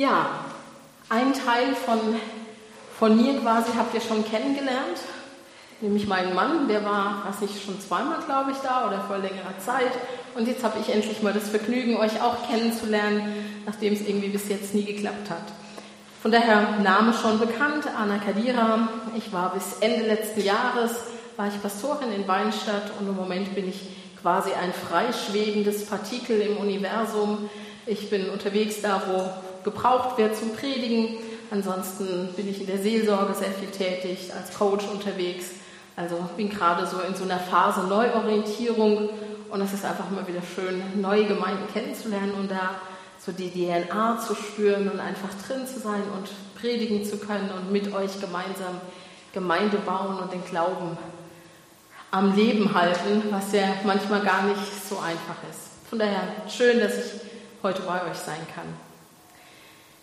Ja, ein Teil von, von mir quasi habt ihr schon kennengelernt, nämlich meinen Mann, der war, weiß nicht, schon zweimal, glaube ich, da oder vor längerer Zeit. Und jetzt habe ich endlich mal das Vergnügen, euch auch kennenzulernen, nachdem es irgendwie bis jetzt nie geklappt hat. Von daher Name schon bekannt, Anna Kadira. Ich war bis Ende letzten Jahres, war ich Pastorin in Weinstadt und im Moment bin ich quasi ein freischwebendes Partikel im Universum. Ich bin unterwegs da, wo gebraucht wird zum Predigen. Ansonsten bin ich in der Seelsorge sehr viel tätig, als Coach unterwegs. Also bin gerade so in so einer Phase Neuorientierung und es ist einfach immer wieder schön, neue Gemeinden kennenzulernen und da so die DNA zu spüren und einfach drin zu sein und predigen zu können und mit euch gemeinsam Gemeinde bauen und den Glauben am Leben halten, was ja manchmal gar nicht so einfach ist. Von daher schön, dass ich heute bei euch sein kann.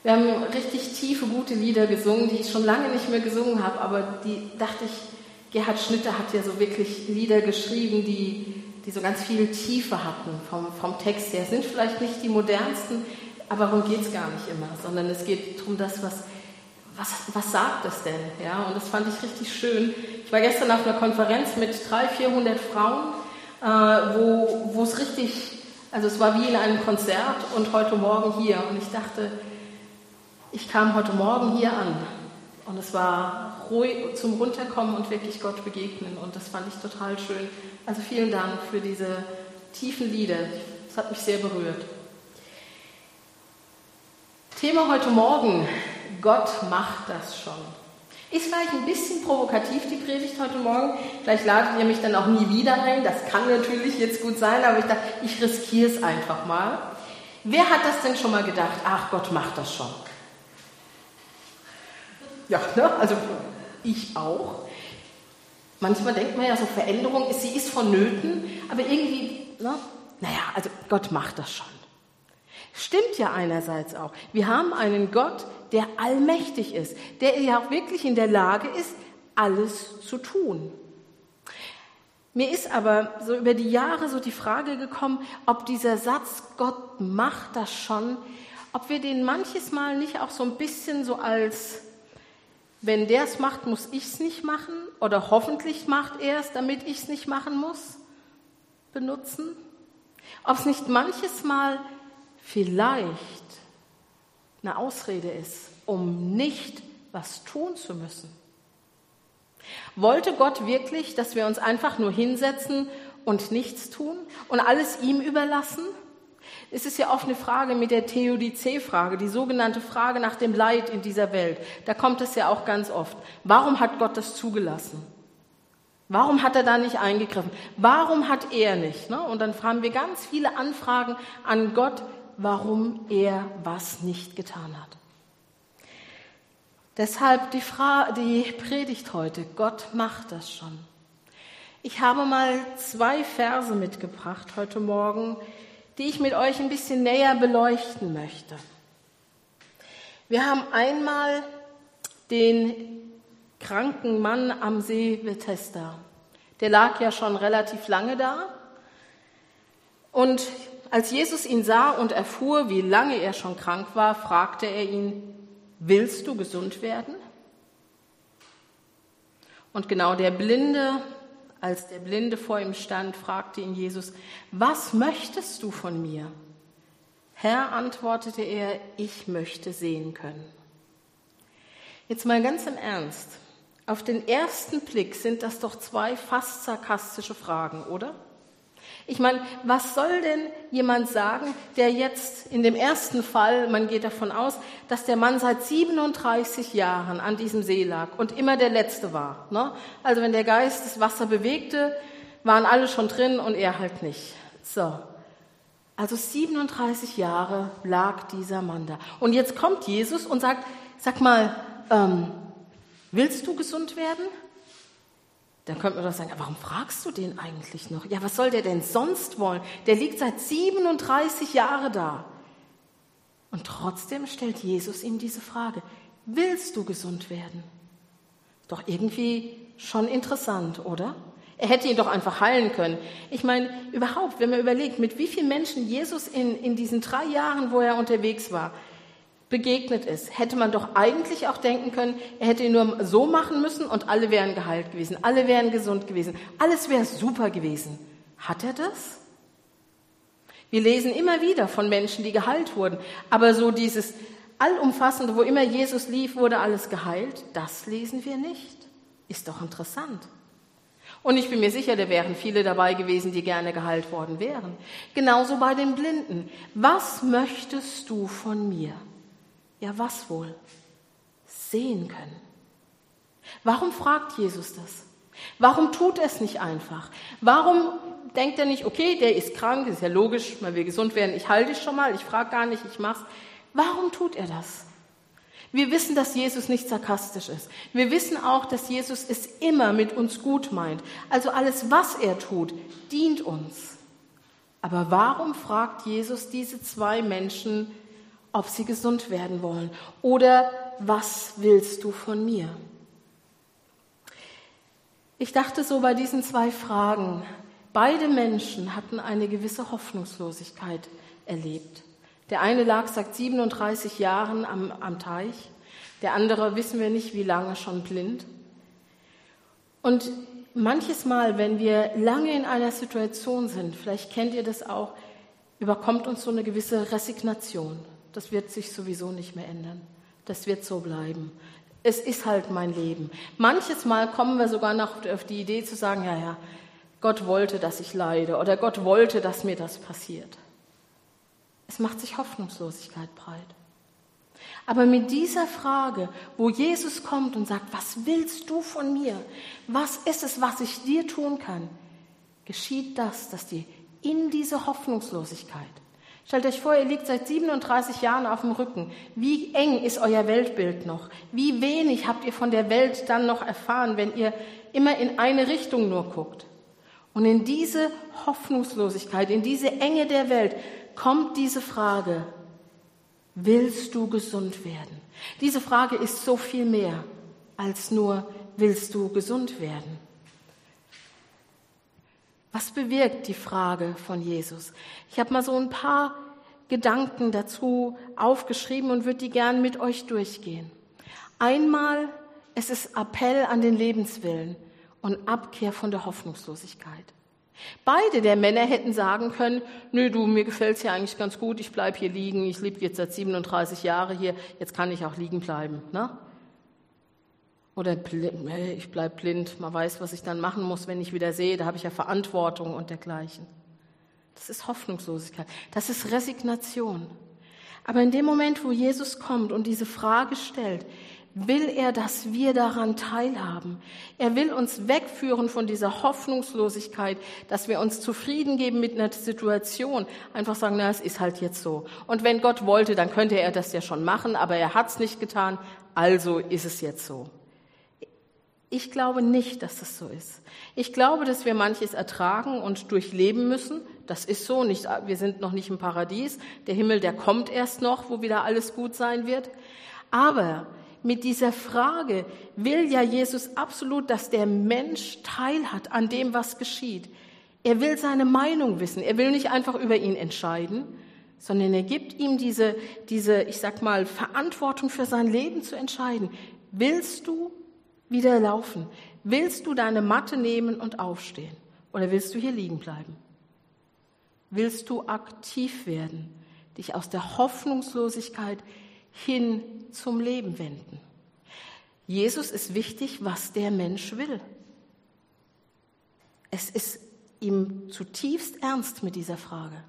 Wir haben richtig tiefe, gute Lieder gesungen, die ich schon lange nicht mehr gesungen habe, aber die dachte ich, Gerhard Schnitter hat ja so wirklich Lieder geschrieben, die, die so ganz viel Tiefe hatten vom, vom Text her. Sind vielleicht nicht die modernsten, aber darum geht es gar nicht immer, sondern es geht darum, das, was, was, was sagt es denn? Ja, und das fand ich richtig schön. Ich war gestern auf einer Konferenz mit 300, 400 Frauen, äh, wo es richtig, also es war wie in einem Konzert und heute Morgen hier. Und ich dachte, ich kam heute Morgen hier an und es war ruhig zum Runterkommen und wirklich Gott begegnen. Und das fand ich total schön. Also vielen Dank für diese tiefen Lieder. Das hat mich sehr berührt. Thema heute Morgen. Gott macht das schon. Ist vielleicht ein bisschen provokativ, die Predigt heute Morgen. Vielleicht ladet ihr mich dann auch nie wieder ein. Das kann natürlich jetzt gut sein, aber ich dachte, ich riskiere es einfach mal. Wer hat das denn schon mal gedacht? Ach, Gott macht das schon. Ja, ne? also ich auch. Manchmal denkt man ja so, Veränderung, sie ist vonnöten, aber irgendwie, ne? naja, also Gott macht das schon. Stimmt ja einerseits auch. Wir haben einen Gott, der allmächtig ist, der ja auch wirklich in der Lage ist, alles zu tun. Mir ist aber so über die Jahre so die Frage gekommen, ob dieser Satz, Gott macht das schon, ob wir den manches Mal nicht auch so ein bisschen so als wenn der es macht, muss ich es nicht machen oder hoffentlich macht er es, damit ich es nicht machen muss, benutzen? Ob es nicht manches Mal vielleicht eine Ausrede ist, um nicht was tun zu müssen? Wollte Gott wirklich, dass wir uns einfach nur hinsetzen und nichts tun und alles ihm überlassen? Es ist ja oft eine Frage mit der Theodizee-Frage, die sogenannte Frage nach dem Leid in dieser Welt. Da kommt es ja auch ganz oft. Warum hat Gott das zugelassen? Warum hat er da nicht eingegriffen? Warum hat er nicht? Ne? Und dann haben wir ganz viele Anfragen an Gott, warum er was nicht getan hat. Deshalb die, Fra die Predigt heute. Gott macht das schon. Ich habe mal zwei Verse mitgebracht heute Morgen, die ich mit euch ein bisschen näher beleuchten möchte. Wir haben einmal den kranken Mann am See Bethesda. Der lag ja schon relativ lange da. Und als Jesus ihn sah und erfuhr, wie lange er schon krank war, fragte er ihn, willst du gesund werden? Und genau der Blinde als der Blinde vor ihm stand, fragte ihn Jesus, was möchtest du von mir? Herr, antwortete er, ich möchte sehen können. Jetzt mal ganz im Ernst. Auf den ersten Blick sind das doch zwei fast sarkastische Fragen, oder? Ich meine, was soll denn jemand sagen, der jetzt in dem ersten Fall, man geht davon aus, dass der Mann seit 37 Jahren an diesem See lag und immer der Letzte war. Ne? Also wenn der Geist das Wasser bewegte, waren alle schon drin und er halt nicht. So. Also 37 Jahre lag dieser Mann da. Und jetzt kommt Jesus und sagt, sag mal, ähm, willst du gesund werden? Dann könnte man doch sagen, warum fragst du den eigentlich noch? Ja, was soll der denn sonst wollen? Der liegt seit 37 Jahren da. Und trotzdem stellt Jesus ihm diese Frage, willst du gesund werden? Doch irgendwie schon interessant, oder? Er hätte ihn doch einfach heilen können. Ich meine, überhaupt, wenn man überlegt, mit wie vielen Menschen Jesus in, in diesen drei Jahren, wo er unterwegs war, begegnet ist, hätte man doch eigentlich auch denken können, er hätte ihn nur so machen müssen und alle wären geheilt gewesen, alle wären gesund gewesen, alles wäre super gewesen. Hat er das? Wir lesen immer wieder von Menschen, die geheilt wurden, aber so dieses allumfassende, wo immer Jesus lief, wurde alles geheilt, das lesen wir nicht. Ist doch interessant. Und ich bin mir sicher, da wären viele dabei gewesen, die gerne geheilt worden wären. Genauso bei den Blinden. Was möchtest du von mir? Ja, was wohl? Sehen können. Warum fragt Jesus das? Warum tut er es nicht einfach? Warum denkt er nicht, okay, der ist krank, ist ja logisch, man will gesund werden, ich halte dich schon mal, ich frage gar nicht, ich mach's. Warum tut er das? Wir wissen, dass Jesus nicht sarkastisch ist. Wir wissen auch, dass Jesus es immer mit uns gut meint. Also alles, was er tut, dient uns. Aber warum fragt Jesus diese zwei Menschen, ob sie gesund werden wollen? Oder was willst du von mir? Ich dachte so bei diesen zwei Fragen, beide Menschen hatten eine gewisse Hoffnungslosigkeit erlebt. Der eine lag seit 37 Jahren am, am Teich, der andere wissen wir nicht, wie lange schon blind. Und manches Mal, wenn wir lange in einer Situation sind, vielleicht kennt ihr das auch, überkommt uns so eine gewisse Resignation. Das wird sich sowieso nicht mehr ändern. Das wird so bleiben. Es ist halt mein Leben. Manches Mal kommen wir sogar noch auf die Idee zu sagen, ja, ja, Gott wollte, dass ich leide oder Gott wollte, dass mir das passiert. Es macht sich Hoffnungslosigkeit breit. Aber mit dieser Frage, wo Jesus kommt und sagt, was willst du von mir? Was ist es, was ich dir tun kann? Geschieht das, dass dir in diese Hoffnungslosigkeit, stellt euch vor, ihr liegt seit 37 Jahren auf dem Rücken. Wie eng ist euer Weltbild noch? Wie wenig habt ihr von der Welt dann noch erfahren, wenn ihr immer in eine Richtung nur guckt? Und in diese Hoffnungslosigkeit, in diese Enge der Welt kommt diese Frage, willst du gesund werden? Diese Frage ist so viel mehr als nur, willst du gesund werden? Was bewirkt die Frage von Jesus? Ich habe mal so ein paar Gedanken dazu aufgeschrieben und würde die gern mit euch durchgehen. Einmal, es ist Appell an den Lebenswillen und Abkehr von der Hoffnungslosigkeit. Beide der Männer hätten sagen können, nö, du, mir gefällt's ja eigentlich ganz gut, ich bleib hier liegen, ich lebe jetzt seit 37 Jahren hier, jetzt kann ich auch liegen bleiben. Ne? Oder ich bleib blind, man weiß, was ich dann machen muss, wenn ich wieder sehe, da habe ich ja Verantwortung und dergleichen. Das ist Hoffnungslosigkeit, das ist Resignation. Aber in dem Moment, wo Jesus kommt und diese Frage stellt, will er, dass wir daran teilhaben. Er will uns wegführen von dieser Hoffnungslosigkeit, dass wir uns zufrieden geben mit einer Situation. Einfach sagen, na, es ist halt jetzt so. Und wenn Gott wollte, dann könnte er das ja schon machen, aber er hat es nicht getan, also ist es jetzt so. Ich glaube nicht, dass das so ist. Ich glaube, dass wir manches ertragen und durchleben müssen. Das ist so. Nicht, wir sind noch nicht im Paradies. Der Himmel, der kommt erst noch, wo wieder alles gut sein wird. Aber mit dieser Frage will ja Jesus absolut, dass der Mensch teilhat an dem, was geschieht. Er will seine Meinung wissen. Er will nicht einfach über ihn entscheiden, sondern er gibt ihm diese, diese, ich sag mal, Verantwortung für sein Leben zu entscheiden. Willst du wieder laufen? Willst du deine Matte nehmen und aufstehen? Oder willst du hier liegen bleiben? Willst du aktiv werden, dich aus der Hoffnungslosigkeit hin zum Leben wenden. Jesus ist wichtig, was der Mensch will. Es ist ihm zutiefst ernst mit dieser Frage.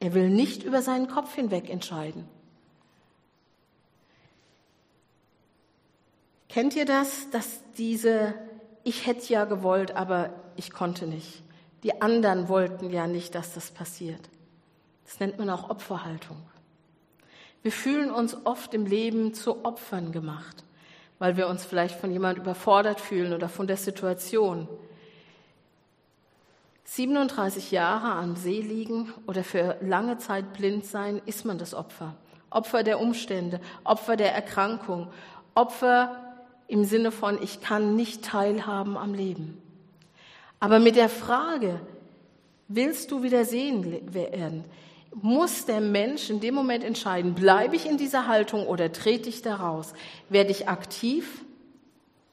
Er will nicht über seinen Kopf hinweg entscheiden. Kennt ihr das, dass diese, ich hätte ja gewollt, aber ich konnte nicht. Die anderen wollten ja nicht, dass das passiert. Das nennt man auch Opferhaltung. Wir fühlen uns oft im Leben zu Opfern gemacht, weil wir uns vielleicht von jemand überfordert fühlen oder von der Situation. 37 Jahre am See liegen oder für lange Zeit blind sein, ist man das Opfer. Opfer der Umstände, Opfer der Erkrankung, Opfer im Sinne von, ich kann nicht teilhaben am Leben. Aber mit der Frage, willst du wieder sehen werden, muss der Mensch in dem Moment entscheiden, bleibe ich in dieser Haltung oder trete ich da raus? Werde ich aktiv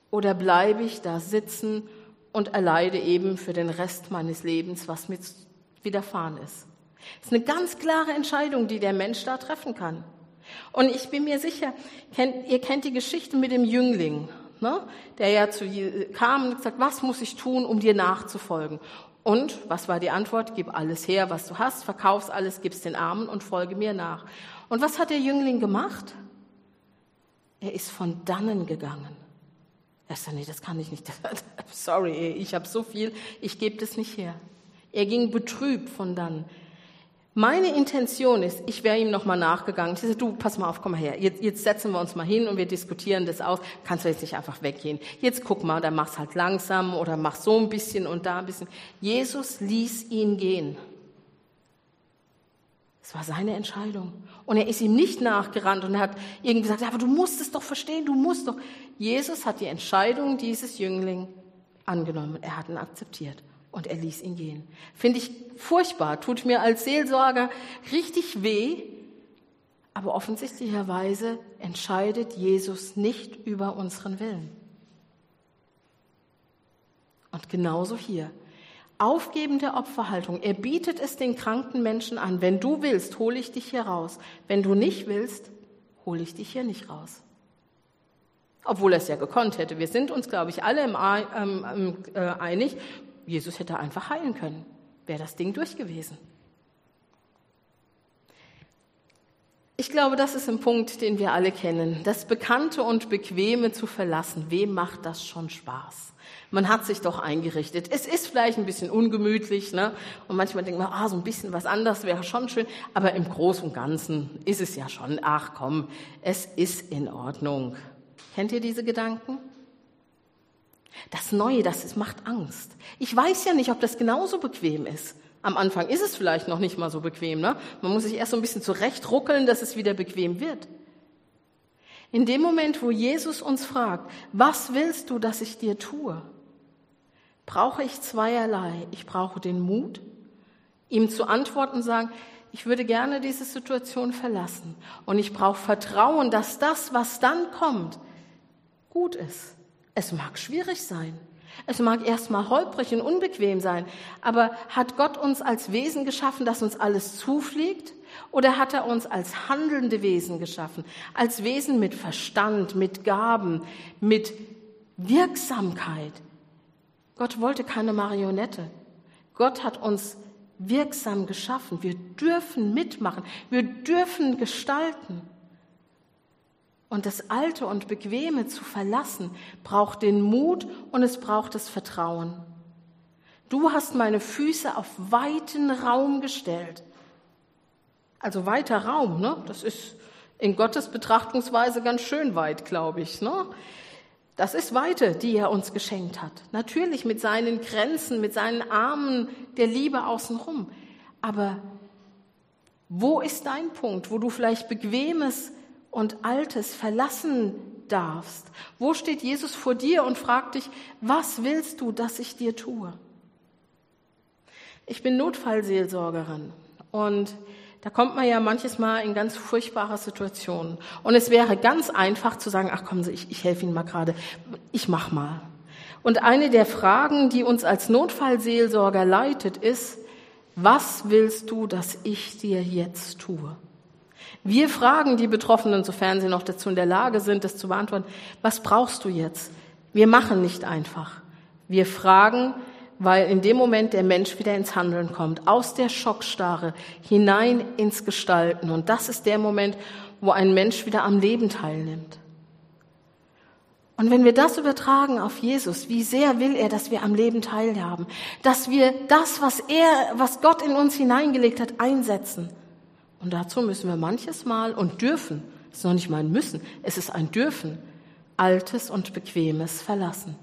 oder bleibe ich da sitzen und erleide eben für den Rest meines Lebens, was mir widerfahren ist? Das ist eine ganz klare Entscheidung, die der Mensch da treffen kann. Und ich bin mir sicher, ihr kennt die Geschichte mit dem Jüngling, ne? der ja zu kam und gesagt, was muss ich tun, um dir nachzufolgen? Und was war die Antwort? Gib alles her, was du hast, verkauf's alles, gib's den Armen und folge mir nach. Und was hat der Jüngling gemacht? Er ist von dannen gegangen. Er sagt, nee, das kann ich nicht. Sorry, ich habe so viel, ich gebe das nicht her. Er ging betrübt von dannen. Meine Intention ist, ich wäre ihm nochmal nachgegangen. Ich sage, du, pass mal auf, komm mal her. Jetzt, jetzt setzen wir uns mal hin und wir diskutieren das aus. Kannst du jetzt nicht einfach weggehen? Jetzt guck mal, dann mach's halt langsam oder mach so ein bisschen und da ein bisschen. Jesus ließ ihn gehen. Es war seine Entscheidung. Und er ist ihm nicht nachgerannt und hat irgendwie gesagt, aber du musst es doch verstehen, du musst doch. Jesus hat die Entscheidung dieses Jüngling angenommen. Er hat ihn akzeptiert und er ließ ihn gehen. Finde ich furchtbar, tut mir als Seelsorger richtig weh, aber offensichtlicherweise entscheidet Jesus nicht über unseren Willen. Und genauso hier. Aufgebende Opferhaltung. Er bietet es den kranken Menschen an. Wenn du willst, hole ich dich hier raus. Wenn du nicht willst, hole ich dich hier nicht raus. Obwohl er es ja gekonnt hätte. Wir sind uns, glaube ich, alle im, ähm, äh, einig, Jesus hätte einfach heilen können. Wäre das Ding durch gewesen. Ich glaube, das ist ein Punkt, den wir alle kennen. Das Bekannte und Bequeme zu verlassen. Wem macht das schon Spaß? Man hat sich doch eingerichtet. Es ist vielleicht ein bisschen ungemütlich, ne? Und manchmal denkt man, ah, so ein bisschen was anderes wäre schon schön. Aber im Großen und Ganzen ist es ja schon, ach komm, es ist in Ordnung. Kennt ihr diese Gedanken? Das Neue, das ist, macht Angst. Ich weiß ja nicht, ob das genauso bequem ist. Am Anfang ist es vielleicht noch nicht mal so bequem. Ne? Man muss sich erst so ein bisschen zurechtruckeln, dass es wieder bequem wird. In dem Moment, wo Jesus uns fragt, was willst du, dass ich dir tue, brauche ich zweierlei. Ich brauche den Mut, ihm zu antworten und sagen, ich würde gerne diese Situation verlassen. Und ich brauche Vertrauen, dass das, was dann kommt, gut ist. Es mag schwierig sein. Es mag erstmal holprig und unbequem sein, aber hat Gott uns als Wesen geschaffen, dass uns alles zufliegt? Oder hat er uns als handelnde Wesen geschaffen? Als Wesen mit Verstand, mit Gaben, mit Wirksamkeit? Gott wollte keine Marionette. Gott hat uns wirksam geschaffen. Wir dürfen mitmachen. Wir dürfen gestalten. Und das Alte und Bequeme zu verlassen, braucht den Mut und es braucht das Vertrauen. Du hast meine Füße auf weiten Raum gestellt. Also weiter Raum, ne? Das ist in Gottes Betrachtungsweise ganz schön weit, glaube ich, ne? Das ist Weite, die er uns geschenkt hat. Natürlich mit seinen Grenzen, mit seinen Armen der Liebe außenrum. Aber wo ist dein Punkt, wo du vielleicht Bequemes und Altes verlassen darfst? Wo steht Jesus vor dir und fragt dich, was willst du, dass ich dir tue? Ich bin Notfallseelsorgerin und da kommt man ja manches Mal in ganz furchtbare Situationen. Und es wäre ganz einfach zu sagen, ach kommen Sie, ich, ich helfe Ihnen mal gerade, ich mach mal. Und eine der Fragen, die uns als Notfallseelsorger leitet, ist, was willst du, dass ich dir jetzt tue? Wir fragen die Betroffenen, sofern sie noch dazu in der Lage sind, das zu beantworten, was brauchst du jetzt? Wir machen nicht einfach. Wir fragen, weil in dem Moment der Mensch wieder ins Handeln kommt, aus der Schockstarre hinein ins Gestalten. Und das ist der Moment, wo ein Mensch wieder am Leben teilnimmt. Und wenn wir das übertragen auf Jesus, wie sehr will er, dass wir am Leben teilhaben, dass wir das, was er, was Gott in uns hineingelegt hat, einsetzen. Und dazu müssen wir manches Mal und dürfen, es ist noch nicht mal ein Müssen, es ist ein Dürfen, Altes und Bequemes verlassen.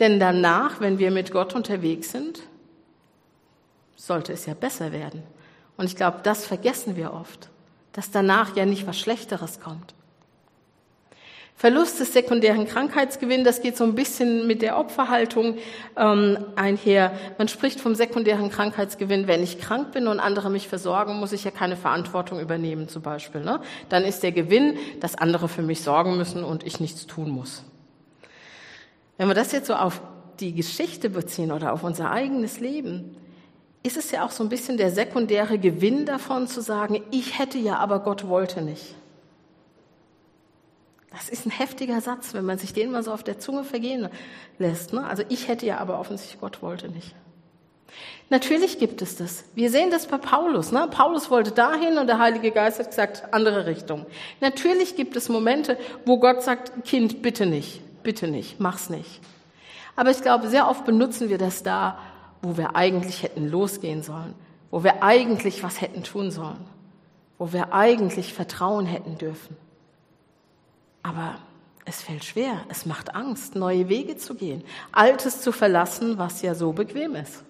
Denn danach, wenn wir mit Gott unterwegs sind, sollte es ja besser werden. Und ich glaube, das vergessen wir oft, dass danach ja nicht was Schlechteres kommt. Verlust des sekundären Krankheitsgewinns, das geht so ein bisschen mit der Opferhaltung ähm, einher. Man spricht vom sekundären Krankheitsgewinn, wenn ich krank bin und andere mich versorgen, muss ich ja keine Verantwortung übernehmen zum Beispiel. Ne? Dann ist der Gewinn, dass andere für mich sorgen müssen und ich nichts tun muss. Wenn wir das jetzt so auf die Geschichte beziehen oder auf unser eigenes Leben, ist es ja auch so ein bisschen der sekundäre Gewinn davon zu sagen, ich hätte ja, aber Gott wollte nicht. Das ist ein heftiger Satz, wenn man sich den mal so auf der Zunge vergehen lässt. Ne? Also ich hätte ja, aber offensichtlich Gott wollte nicht. Natürlich gibt es das. Wir sehen das bei Paulus. Ne? Paulus wollte dahin und der Heilige Geist hat gesagt, andere Richtung. Natürlich gibt es Momente, wo Gott sagt, Kind, bitte nicht, bitte nicht, mach's nicht. Aber ich glaube, sehr oft benutzen wir das da, wo wir eigentlich hätten losgehen sollen, wo wir eigentlich was hätten tun sollen, wo wir eigentlich vertrauen hätten dürfen. Aber es fällt schwer, es macht Angst, neue Wege zu gehen, Altes zu verlassen, was ja so bequem ist.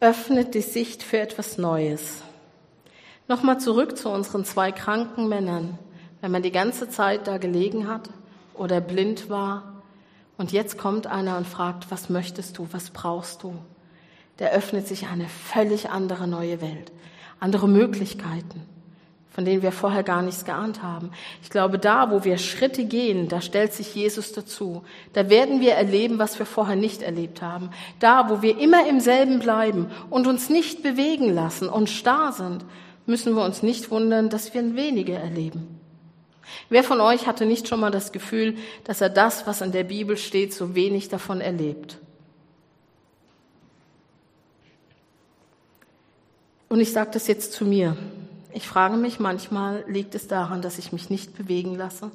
Öffnet die Sicht für etwas Neues. Nochmal zurück zu unseren zwei kranken Männern. Wenn man die ganze Zeit da gelegen hat oder blind war und jetzt kommt einer und fragt, was möchtest du, was brauchst du? Der öffnet sich eine völlig andere neue Welt, andere Möglichkeiten von denen wir vorher gar nichts geahnt haben. Ich glaube, da, wo wir Schritte gehen, da stellt sich Jesus dazu. Da werden wir erleben, was wir vorher nicht erlebt haben. Da, wo wir immer im selben bleiben und uns nicht bewegen lassen und starr sind, müssen wir uns nicht wundern, dass wir wenige erleben. Wer von euch hatte nicht schon mal das Gefühl, dass er das, was in der Bibel steht, so wenig davon erlebt? Und ich sage das jetzt zu mir. Ich frage mich manchmal, liegt es daran, dass ich mich nicht bewegen lasse?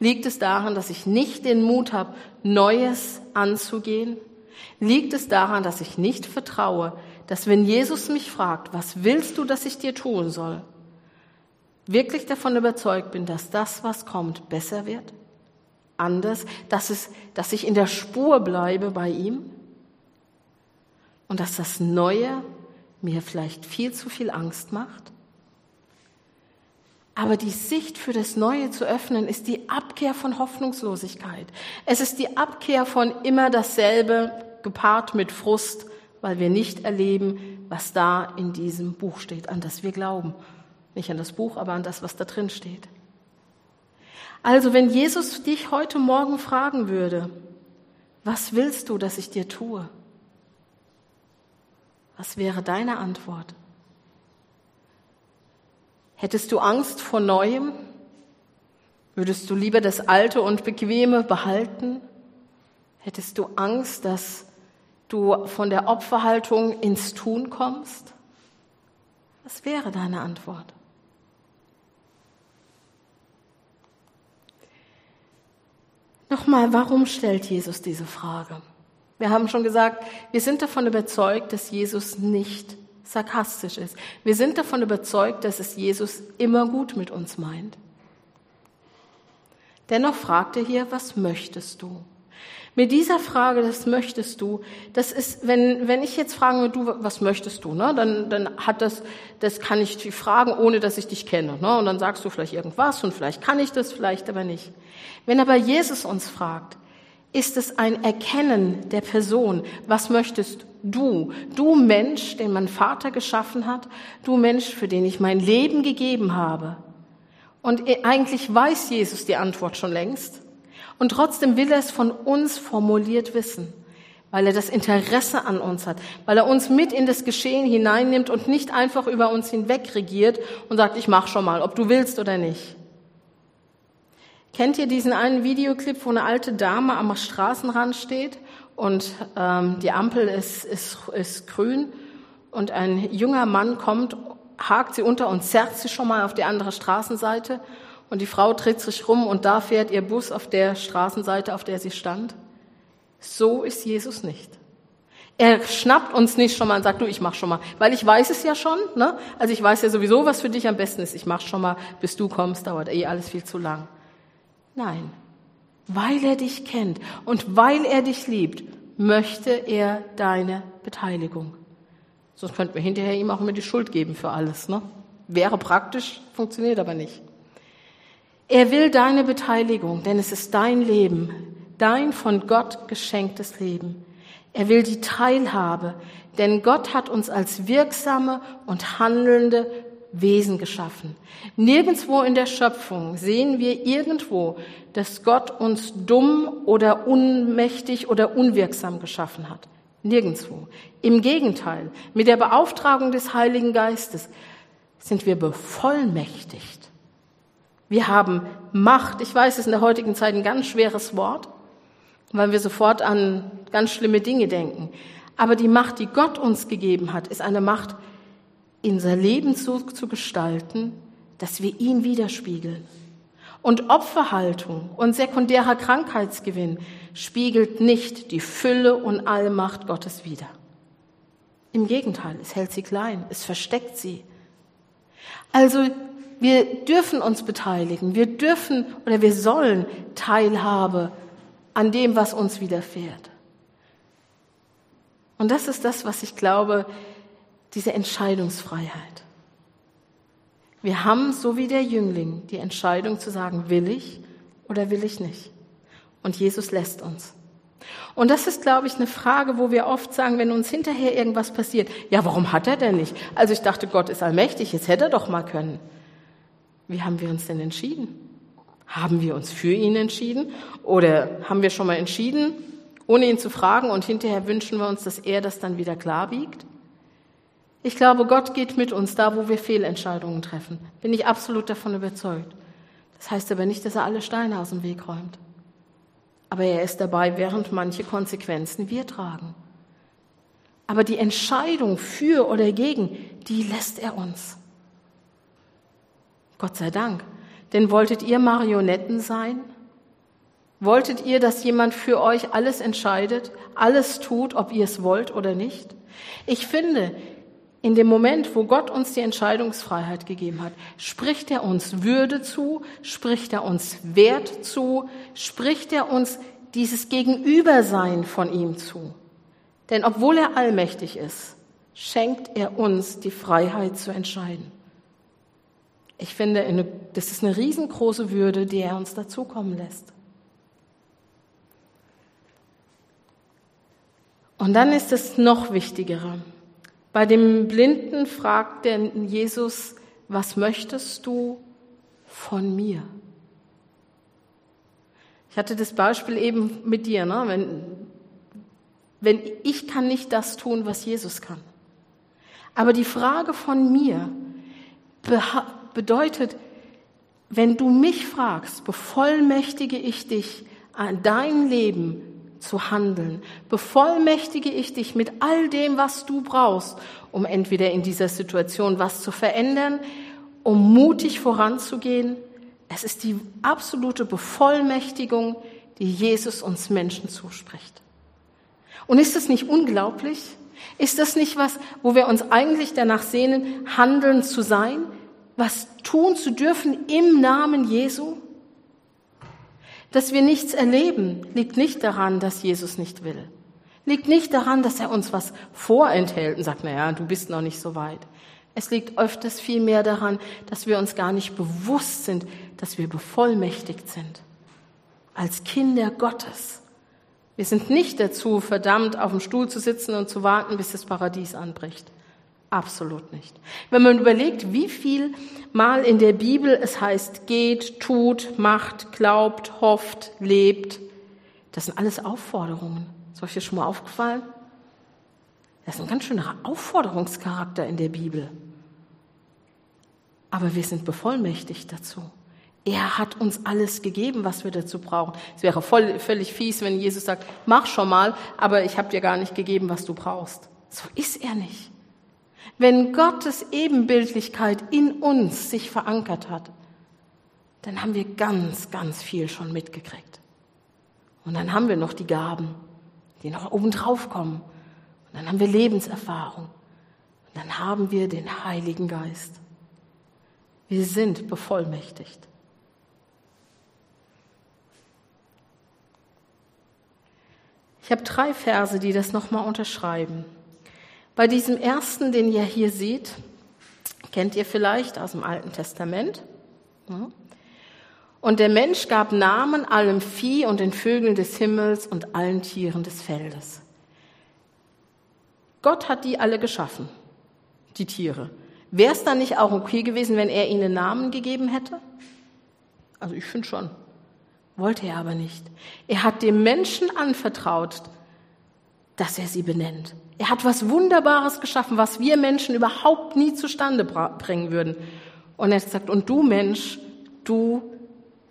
Liegt es daran, dass ich nicht den Mut habe, Neues anzugehen? Liegt es daran, dass ich nicht vertraue, dass wenn Jesus mich fragt, was willst du, dass ich dir tun soll, wirklich davon überzeugt bin, dass das, was kommt, besser wird? Anders, dass, es, dass ich in der Spur bleibe bei ihm? Und dass das Neue mir vielleicht viel zu viel Angst macht? Aber die Sicht für das Neue zu öffnen, ist die Abkehr von Hoffnungslosigkeit. Es ist die Abkehr von immer dasselbe, gepaart mit Frust, weil wir nicht erleben, was da in diesem Buch steht, an das wir glauben. Nicht an das Buch, aber an das, was da drin steht. Also, wenn Jesus dich heute Morgen fragen würde, was willst du, dass ich dir tue? Was wäre deine Antwort? Hättest du Angst vor Neuem? Würdest du lieber das Alte und Bequeme behalten? Hättest du Angst, dass du von der Opferhaltung ins Tun kommst? Was wäre deine Antwort? Nochmal, warum stellt Jesus diese Frage? Wir haben schon gesagt, wir sind davon überzeugt, dass Jesus nicht sarkastisch ist. Wir sind davon überzeugt, dass es Jesus immer gut mit uns meint. Dennoch fragt er hier, was möchtest du? Mit dieser Frage, das möchtest du, das ist, wenn, wenn ich jetzt frage, du, was möchtest du, ne, dann, dann hat das, das kann ich dich fragen, ohne dass ich dich kenne, ne, und dann sagst du vielleicht irgendwas und vielleicht kann ich das, vielleicht aber nicht. Wenn aber Jesus uns fragt, ist es ein Erkennen der Person. Was möchtest du? Du Mensch, den mein Vater geschaffen hat, du Mensch, für den ich mein Leben gegeben habe. Und eigentlich weiß Jesus die Antwort schon längst. Und trotzdem will er es von uns formuliert wissen, weil er das Interesse an uns hat, weil er uns mit in das Geschehen hineinnimmt und nicht einfach über uns hinweg regiert und sagt, ich mach schon mal, ob du willst oder nicht. Kennt ihr diesen einen Videoclip, wo eine alte Dame am Straßenrand steht und ähm, die Ampel ist, ist, ist grün und ein junger Mann kommt, hakt sie unter und zerrt sie schon mal auf die andere Straßenseite und die Frau dreht sich rum und da fährt ihr Bus auf der Straßenseite, auf der sie stand. So ist Jesus nicht. Er schnappt uns nicht schon mal und sagt, du, ich mach schon mal, weil ich weiß es ja schon, ne? Also ich weiß ja sowieso, was für dich am besten ist. Ich mach schon mal, bis du kommst, dauert eh alles viel zu lang. Nein, weil er dich kennt und weil er dich liebt, möchte er deine Beteiligung. Sonst könnten wir hinterher ihm auch immer die Schuld geben für alles. Ne? Wäre praktisch, funktioniert aber nicht. Er will deine Beteiligung, denn es ist dein Leben, dein von Gott geschenktes Leben. Er will die Teilhabe, denn Gott hat uns als wirksame und handelnde Wesen geschaffen. Nirgendwo in der Schöpfung sehen wir irgendwo, dass Gott uns dumm oder unmächtig oder unwirksam geschaffen hat. Nirgendwo. Im Gegenteil, mit der Beauftragung des Heiligen Geistes sind wir bevollmächtigt. Wir haben Macht. Ich weiß, es ist in der heutigen Zeit ein ganz schweres Wort, weil wir sofort an ganz schlimme Dinge denken. Aber die Macht, die Gott uns gegeben hat, ist eine Macht, unser Leben so zu gestalten, dass wir ihn widerspiegeln. Und Opferhaltung und sekundärer Krankheitsgewinn spiegelt nicht die Fülle und Allmacht Gottes wider. Im Gegenteil, es hält sie klein, es versteckt sie. Also wir dürfen uns beteiligen, wir dürfen oder wir sollen Teilhabe an dem, was uns widerfährt. Und das ist das, was ich glaube, diese Entscheidungsfreiheit. Wir haben, so wie der Jüngling, die Entscheidung zu sagen, will ich oder will ich nicht. Und Jesus lässt uns. Und das ist, glaube ich, eine Frage, wo wir oft sagen, wenn uns hinterher irgendwas passiert, ja, warum hat er denn nicht? Also ich dachte, Gott ist allmächtig, jetzt hätte er doch mal können. Wie haben wir uns denn entschieden? Haben wir uns für ihn entschieden? Oder haben wir schon mal entschieden, ohne ihn zu fragen und hinterher wünschen wir uns, dass er das dann wieder klar biegt? Ich glaube, Gott geht mit uns da, wo wir Fehlentscheidungen treffen. Bin ich absolut davon überzeugt. Das heißt aber nicht, dass er alle Steine aus dem Weg räumt. Aber er ist dabei, während manche Konsequenzen wir tragen. Aber die Entscheidung für oder gegen, die lässt er uns. Gott sei Dank. Denn wolltet ihr Marionetten sein? Wolltet ihr, dass jemand für euch alles entscheidet, alles tut, ob ihr es wollt oder nicht? Ich finde, in dem Moment, wo Gott uns die Entscheidungsfreiheit gegeben hat, spricht er uns Würde zu, spricht er uns Wert zu, spricht er uns dieses Gegenübersein von ihm zu. Denn obwohl er allmächtig ist, schenkt er uns die Freiheit zu entscheiden. Ich finde, das ist eine riesengroße Würde, die er uns dazukommen lässt. Und dann ist es noch wichtigere. Bei dem Blinden fragt der Jesus, was möchtest du von mir? Ich hatte das Beispiel eben mit dir, ne? wenn, wenn ich kann nicht das tun, was Jesus kann. Aber die Frage von mir bedeutet, wenn du mich fragst, bevollmächtige ich dich, dein Leben zu handeln. Bevollmächtige ich dich mit all dem, was du brauchst, um entweder in dieser Situation was zu verändern, um mutig voranzugehen. Es ist die absolute Bevollmächtigung, die Jesus uns Menschen zuspricht. Und ist das nicht unglaublich? Ist das nicht was, wo wir uns eigentlich danach sehnen, handeln zu sein, was tun zu dürfen im Namen Jesu? Dass wir nichts erleben, liegt nicht daran, dass Jesus nicht will. Liegt nicht daran, dass er uns was vorenthält und sagt, na ja, du bist noch nicht so weit. Es liegt öfters vielmehr daran, dass wir uns gar nicht bewusst sind, dass wir bevollmächtigt sind. Als Kinder Gottes. Wir sind nicht dazu verdammt, auf dem Stuhl zu sitzen und zu warten, bis das Paradies anbricht. Absolut nicht. Wenn man überlegt, wie viel Mal in der Bibel es heißt, geht, tut, macht, glaubt, hofft, lebt, das sind alles Aufforderungen. Ist euch das schon mal aufgefallen? Das ist ein ganz schöner Aufforderungscharakter in der Bibel. Aber wir sind bevollmächtigt dazu. Er hat uns alles gegeben, was wir dazu brauchen. Es wäre voll, völlig fies, wenn Jesus sagt, mach schon mal, aber ich habe dir gar nicht gegeben, was du brauchst. So ist er nicht. Wenn Gottes Ebenbildlichkeit in uns sich verankert hat, dann haben wir ganz, ganz viel schon mitgekriegt. Und dann haben wir noch die Gaben, die noch obendrauf kommen. Und dann haben wir Lebenserfahrung. Und dann haben wir den Heiligen Geist. Wir sind bevollmächtigt. Ich habe drei Verse, die das nochmal unterschreiben. Bei diesem ersten, den ihr hier seht, kennt ihr vielleicht aus dem Alten Testament. Und der Mensch gab Namen allem Vieh und den Vögeln des Himmels und allen Tieren des Feldes. Gott hat die alle geschaffen, die Tiere. Wäre es dann nicht auch okay gewesen, wenn er ihnen Namen gegeben hätte? Also ich finde schon. Wollte er aber nicht. Er hat dem Menschen anvertraut, dass er sie benennt. Er hat was Wunderbares geschaffen, was wir Menschen überhaupt nie zustande bringen würden. Und er hat gesagt, und du Mensch, du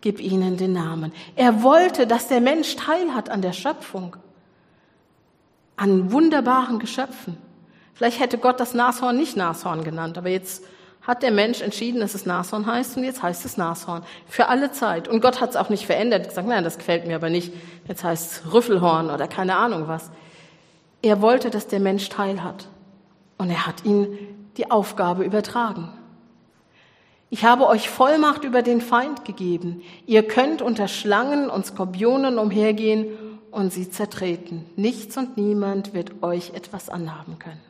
gib ihnen den Namen. Er wollte, dass der Mensch teilhat an der Schöpfung, an wunderbaren Geschöpfen. Vielleicht hätte Gott das Nashorn nicht Nashorn genannt, aber jetzt hat der Mensch entschieden, dass es Nashorn heißt und jetzt heißt es Nashorn. Für alle Zeit. Und Gott hat es auch nicht verändert. Er hat gesagt, nein, das gefällt mir aber nicht. Jetzt heißt es Rüffelhorn oder keine Ahnung was. Er wollte, dass der Mensch teilhat. Und er hat ihm die Aufgabe übertragen. Ich habe euch Vollmacht über den Feind gegeben. Ihr könnt unter Schlangen und Skorpionen umhergehen und sie zertreten. Nichts und niemand wird euch etwas anhaben können.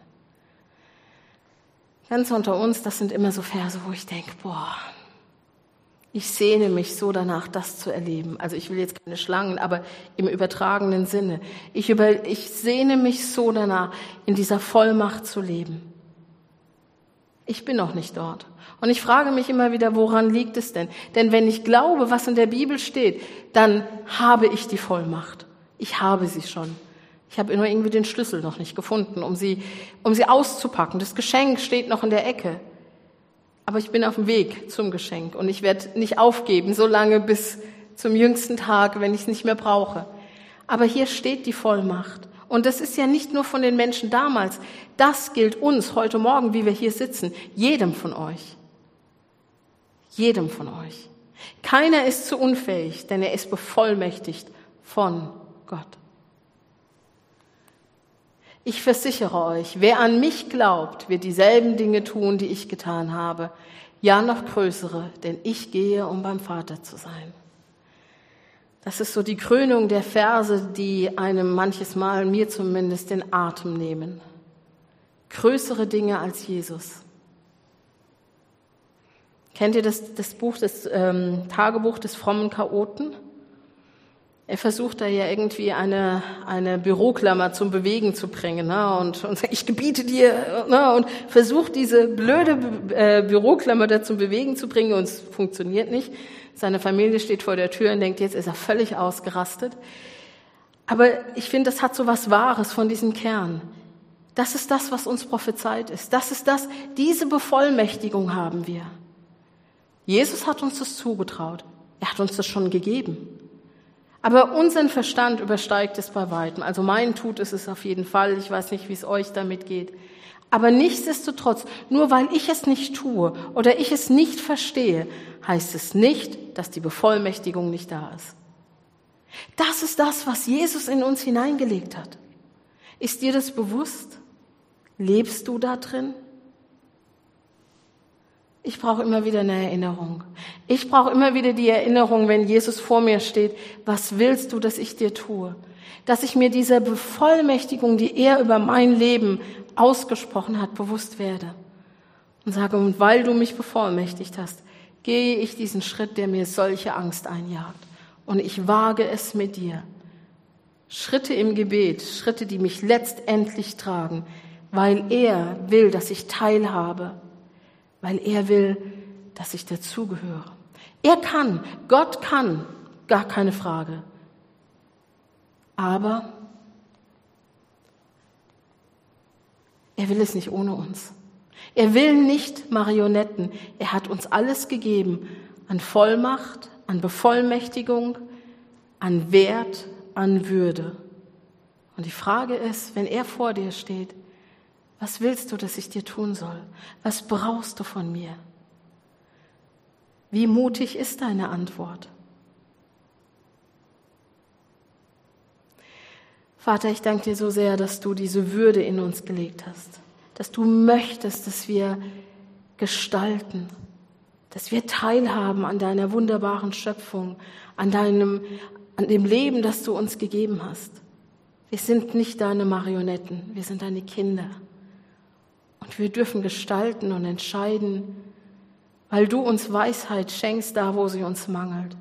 Ganz unter uns, das sind immer so Verse, wo ich denke, boah, ich sehne mich so danach, das zu erleben. Also ich will jetzt keine Schlangen, aber im übertragenen Sinne. Ich, über, ich sehne mich so danach, in dieser Vollmacht zu leben. Ich bin noch nicht dort. Und ich frage mich immer wieder, woran liegt es denn? Denn wenn ich glaube, was in der Bibel steht, dann habe ich die Vollmacht. Ich habe sie schon. Ich habe nur irgendwie den Schlüssel noch nicht gefunden, um sie, um sie auszupacken. Das Geschenk steht noch in der Ecke. Aber ich bin auf dem Weg zum Geschenk und ich werde nicht aufgeben, so lange bis zum jüngsten Tag, wenn ich es nicht mehr brauche. Aber hier steht die Vollmacht. Und das ist ja nicht nur von den Menschen damals. Das gilt uns heute Morgen, wie wir hier sitzen. Jedem von euch. Jedem von euch. Keiner ist zu unfähig, denn er ist bevollmächtigt von Gott. Ich versichere euch, wer an mich glaubt, wird dieselben Dinge tun, die ich getan habe, ja noch größere, denn ich gehe, um beim Vater zu sein. Das ist so die Krönung der Verse, die einem manches Mal, mir zumindest, den Atem nehmen. Größere Dinge als Jesus. Kennt ihr das, das Buch, das ähm, Tagebuch des frommen Chaoten? Er versucht da ja irgendwie eine, eine Büroklammer zum Bewegen zu bringen ne? und, und sagt, ich gebiete dir ne? und versucht diese blöde äh, Büroklammer da zum Bewegen zu bringen und es funktioniert nicht. Seine Familie steht vor der Tür und denkt, jetzt ist er völlig ausgerastet. Aber ich finde, das hat so was Wahres von diesem Kern. Das ist das, was uns prophezeit ist. Das ist das, diese Bevollmächtigung haben wir. Jesus hat uns das zugetraut. Er hat uns das schon gegeben. Aber unseren Verstand übersteigt es bei weitem. Also mein tut es es auf jeden Fall. Ich weiß nicht, wie es euch damit geht. Aber nichtsdestotrotz, nur weil ich es nicht tue oder ich es nicht verstehe, heißt es nicht, dass die Bevollmächtigung nicht da ist. Das ist das, was Jesus in uns hineingelegt hat. Ist dir das bewusst? Lebst du da drin? Ich brauche immer wieder eine Erinnerung. Ich brauche immer wieder die Erinnerung, wenn Jesus vor mir steht, was willst du, dass ich dir tue? Dass ich mir dieser Bevollmächtigung, die er über mein Leben ausgesprochen hat, bewusst werde. Und sage, und weil du mich bevollmächtigt hast, gehe ich diesen Schritt, der mir solche Angst einjagt. Und ich wage es mit dir. Schritte im Gebet, Schritte, die mich letztendlich tragen, weil er will, dass ich teilhabe weil er will, dass ich dazugehöre. Er kann, Gott kann, gar keine Frage. Aber er will es nicht ohne uns. Er will nicht Marionetten. Er hat uns alles gegeben an Vollmacht, an Bevollmächtigung, an Wert, an Würde. Und die Frage ist, wenn er vor dir steht, was willst du, dass ich dir tun soll? Was brauchst du von mir? Wie mutig ist deine Antwort? Vater, ich danke dir so sehr, dass du diese Würde in uns gelegt hast, dass du möchtest, dass wir gestalten, dass wir teilhaben an deiner wunderbaren Schöpfung, an deinem, an dem Leben, das du uns gegeben hast. Wir sind nicht deine Marionetten, wir sind deine Kinder. Und wir dürfen gestalten und entscheiden, weil du uns Weisheit schenkst, da wo sie uns mangelt.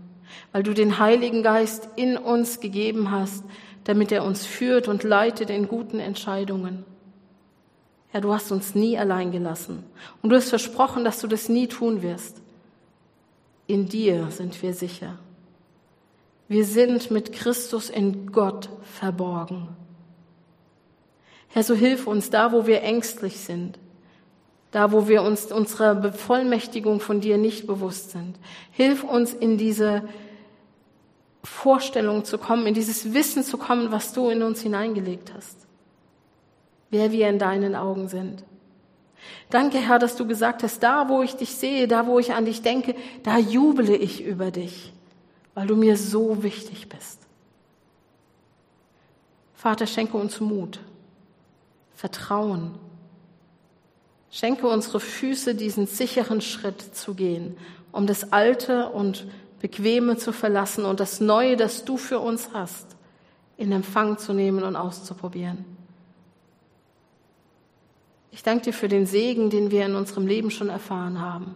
weil du den Heiligen Geist in uns gegeben hast, damit er uns führt und leitet in guten Entscheidungen. Ja, du hast uns nie allein gelassen und du hast versprochen, dass du das nie tun wirst. In dir sind wir sicher. Wir sind mit Christus in Gott verborgen. Herr, so hilf uns da, wo wir ängstlich sind, da, wo wir uns unserer Bevollmächtigung von dir nicht bewusst sind. Hilf uns in diese Vorstellung zu kommen, in dieses Wissen zu kommen, was du in uns hineingelegt hast, wer wir in deinen Augen sind. Danke, Herr, dass du gesagt hast, da, wo ich dich sehe, da, wo ich an dich denke, da jubele ich über dich, weil du mir so wichtig bist. Vater, schenke uns Mut, Vertrauen, Schenke unsere Füße diesen sicheren Schritt zu gehen, um das Alte und Bequeme zu verlassen und das Neue, das du für uns hast, in Empfang zu nehmen und auszuprobieren. Ich danke dir für den Segen, den wir in unserem Leben schon erfahren haben.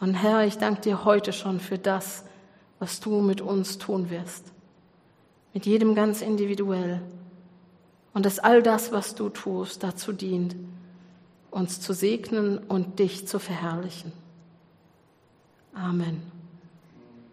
Und Herr, ich danke dir heute schon für das, was du mit uns tun wirst. Mit jedem ganz individuell. Und dass all das, was du tust, dazu dient, uns zu segnen und dich zu verherrlichen. Amen.